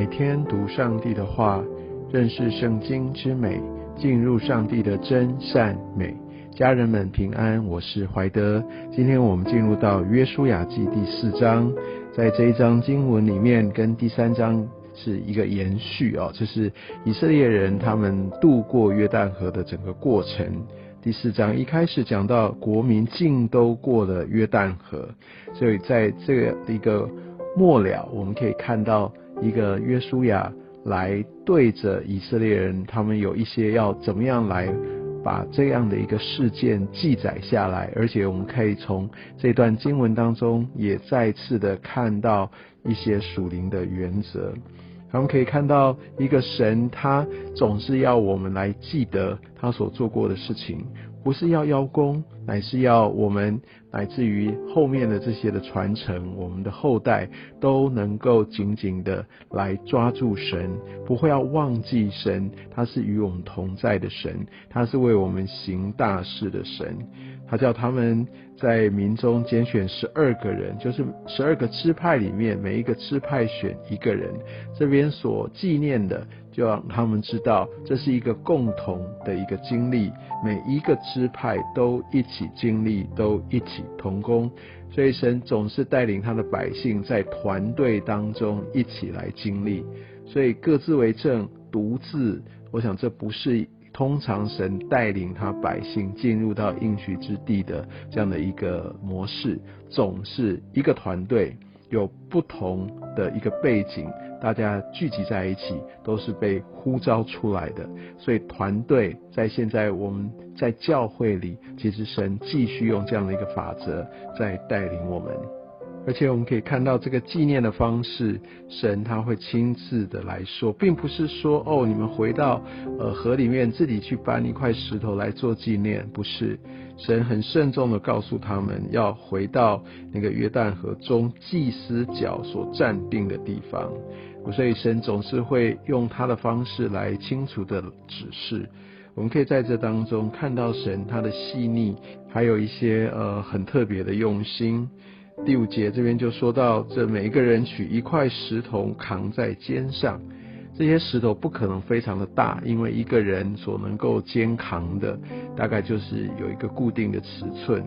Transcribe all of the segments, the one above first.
每天读上帝的话，认识圣经之美，进入上帝的真善美。家人们平安，我是怀德。今天我们进入到约书亚记第四章，在这一章经文里面，跟第三章是一个延续哦，就是以色列人他们渡过约旦河的整个过程。第四章一开始讲到国民尽都过了约旦河，所以在这个一个末了，我们可以看到一个约书亚来对着以色列人，他们有一些要怎么样来把这样的一个事件记载下来，而且我们可以从这段经文当中也再次的看到一些属灵的原则。我们可以看到一个神，他总是要我们来记得他所做过的事情，不是要邀功，乃是要我们乃至于后面的这些的传承，我们的后代都能够紧紧的来抓住神，不会要忘记神，他是与我们同在的神，他是为我们行大事的神。他叫他们在民中拣选十二个人，就是十二个支派里面，每一个支派选一个人。这边所纪念的，就让他们知道这是一个共同的一个经历，每一个支派都一起经历，都一起同工。所以神总是带领他的百姓在团队当中一起来经历。所以各自为政，独自，我想这不是。通常神带领他百姓进入到应许之地的这样的一个模式，总是一个团队有不同的一个背景，大家聚集在一起，都是被呼召出来的。所以团队在现在我们在教会里，其实神继续用这样的一个法则在带领我们。而且我们可以看到这个纪念的方式，神他会亲自的来说，并不是说哦，你们回到呃河里面自己去搬一块石头来做纪念，不是。神很慎重的告诉他们要回到那个约旦河中祭司脚所站定的地方，所以神总是会用他的方式来清楚的指示。我们可以在这当中看到神他的细腻，还有一些呃很特别的用心。第五节这边就说到，这每一个人取一块石头扛在肩上，这些石头不可能非常的大，因为一个人所能够肩扛的大概就是有一个固定的尺寸。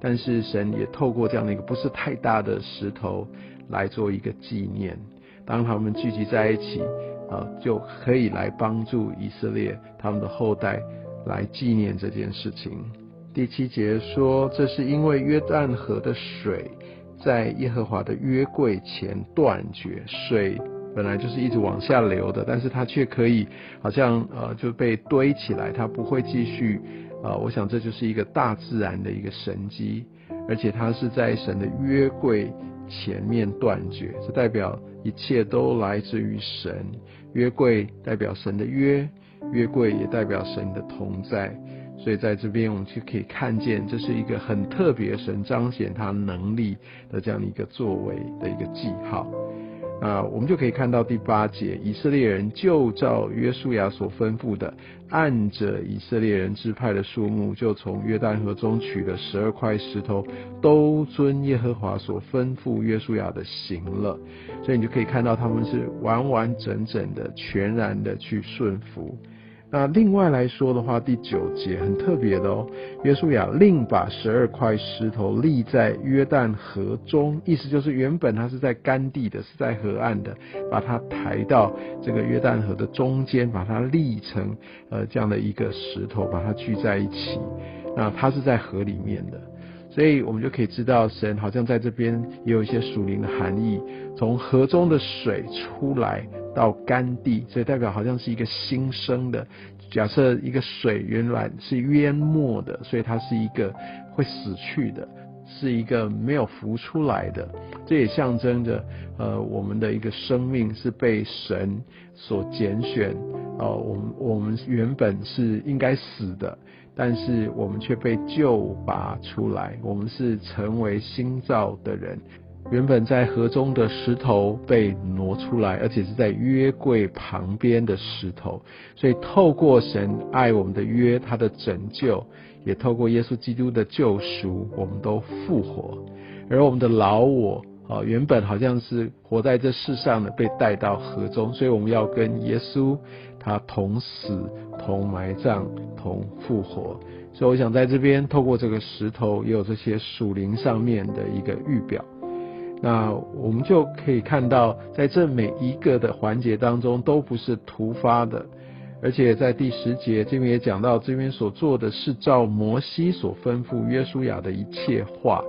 但是神也透过这样的一个不是太大的石头来做一个纪念，当他们聚集在一起，啊，就可以来帮助以色列他们的后代来纪念这件事情。第七节说，这是因为约旦河的水在耶和华的约柜前断绝，水本来就是一直往下流的，但是它却可以好像呃就被堆起来，它不会继续啊。我想这就是一个大自然的一个神机，而且它是在神的约柜前面断绝，这代表一切都来自于神。约柜代表神的约，约柜也代表神的同在。所以在这边，我们就可以看见，这是一个很特别神彰显他能力的这样的一个作为的一个记号。啊，我们就可以看到第八节，以色列人就照约书亚所吩咐的，按着以色列人支派的数目，就从约旦河中取了十二块石头，都遵耶和华所吩咐约书亚的行了。所以你就可以看到，他们是完完整整的、全然的去顺服。那另外来说的话，第九节很特别的哦。约书亚另把十二块石头立在约旦河中，意思就是原本它是在干地的，是在河岸的，把它抬到这个约旦河的中间，把它立成呃这样的一个石头，把它聚在一起。那它是在河里面的，所以我们就可以知道，神好像在这边也有一些属灵的含义，从河中的水出来。到干地，所以代表好像是一个新生的。假设一个水原来是淹没的，所以它是一个会死去的，是一个没有浮出来的。这也象征着，呃，我们的一个生命是被神所拣选。哦，我们我们原本是应该死的，但是我们却被救拔出来，我们是成为新造的人。原本在河中的石头被挪出来，而且是在约柜旁边的石头。所以透过神爱我们的约，他的拯救，也透过耶稣基督的救赎，我们都复活。而我们的老我啊，原本好像是活在这世上的，被带到河中，所以我们要跟耶稣他同死、同埋葬、同复活。所以我想在这边透过这个石头，也有这些属灵上面的一个预表。那我们就可以看到，在这每一个的环节当中，都不是突发的，而且在第十节这边也讲到，这边所做的是照摩西所吩咐约书亚的一切话。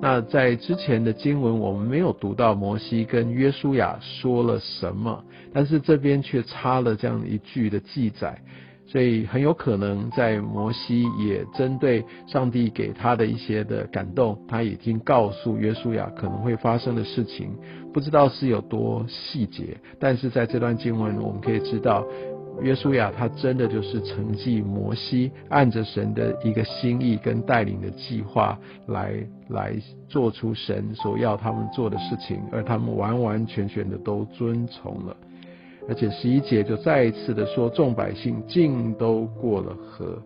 那在之前的经文，我们没有读到摩西跟约书亚说了什么，但是这边却插了这样一句的记载。所以很有可能在摩西也针对上帝给他的一些的感动，他已经告诉约书亚可能会发生的事情，不知道是有多细节，但是在这段经文我们可以知道，约书亚他真的就是承继摩西，按着神的一个心意跟带领的计划来来做出神所要他们做的事情，而他们完完全全的都遵从了。而且十一节就再一次的说，众百姓尽都过了河。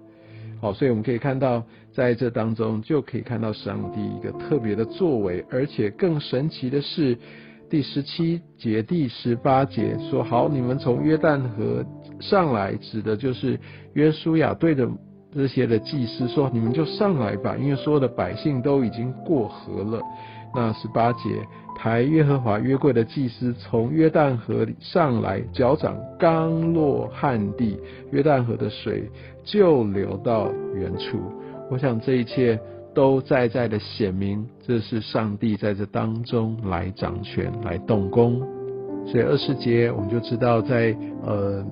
好，所以我们可以看到，在这当中就可以看到上帝一个特别的作为，而且更神奇的是，第十七节、第十八节说：“好，你们从约旦河上来，指的就是约书亚对着这些的祭司说：你们就上来吧，因为所有的百姓都已经过河了。”那十八节，抬耶和华约柜的祭司从约旦河里上来，脚掌刚落旱地，约旦河的水就流到原处。我想这一切都在在的显明，这是上帝在这当中来掌权、来动工。所以二十节我们就知道，在呃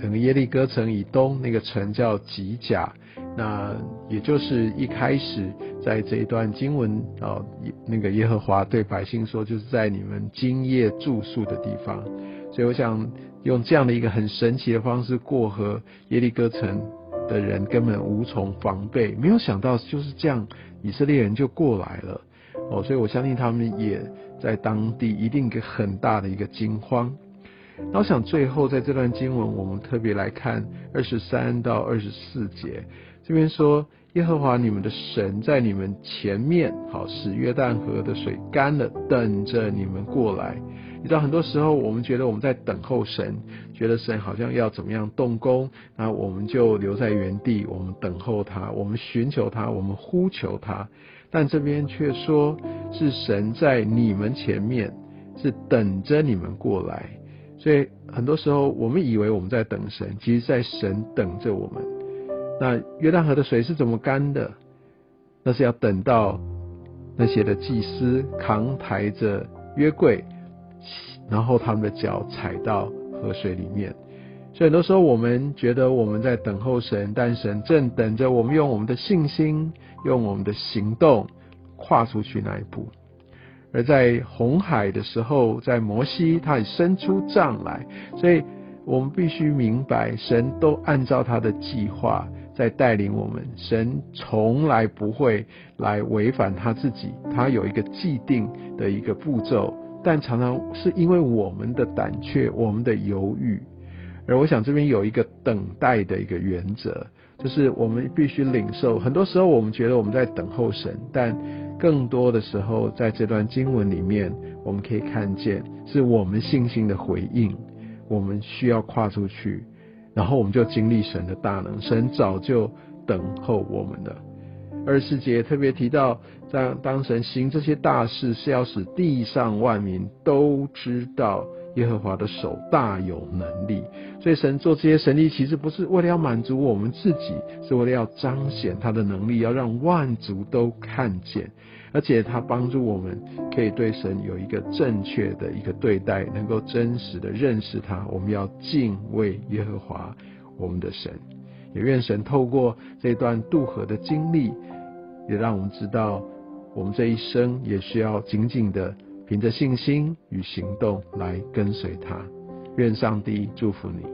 整个耶利哥城以东那个城叫吉甲。那也就是一开始在这一段经文啊，那个耶和华对百姓说，就是在你们今夜住宿的地方。所以我想用这样的一个很神奇的方式过河，耶利哥城的人根本无从防备，没有想到就是这样，以色列人就过来了。哦，所以我相信他们也在当地一定给很大的一个惊慌。那我想最后在这段经文，我们特别来看二十三到二十四节。这边说，耶和华你们的神在你们前面，好使约旦河的水干了，等着你们过来。你知道，很多时候我们觉得我们在等候神，觉得神好像要怎么样动工，那我们就留在原地，我们等候他，我们寻求他，我们呼求他。但这边却说是神在你们前面，是等着你们过来。所以很多时候我们以为我们在等神，其实在神等着我们。那约旦河的水是怎么干的？那是要等到那些的祭司扛抬着约柜，然后他们的脚踩到河水里面。所以很多时候我们觉得我们在等候神，但神正等着我们用我们的信心，用我们的行动跨出去那一步。而在红海的时候，在摩西他也伸出杖来，所以我们必须明白，神都按照他的计划。在带领我们，神从来不会来违反他自己，他有一个既定的一个步骤，但常常是因为我们的胆怯、我们的犹豫，而我想这边有一个等待的一个原则，就是我们必须领受。很多时候我们觉得我们在等候神，但更多的时候在这段经文里面，我们可以看见是我们信心的回应，我们需要跨出去。然后我们就经历神的大能，神早就等候我们的。二十节特别提到，当当神行这些大事，是要使地上万民都知道耶和华的手大有能力。所以神做这些神力，其实不是为了要满足我们自己，是为了要彰显他的能力，要让万族都看见。而且他帮助我们，可以对神有一个正确的一个对待，能够真实的认识他。我们要敬畏耶和华我们的神，也愿神透过这段渡河的经历，也让我们知道，我们这一生也需要紧紧的凭着信心与行动来跟随他。愿上帝祝福你。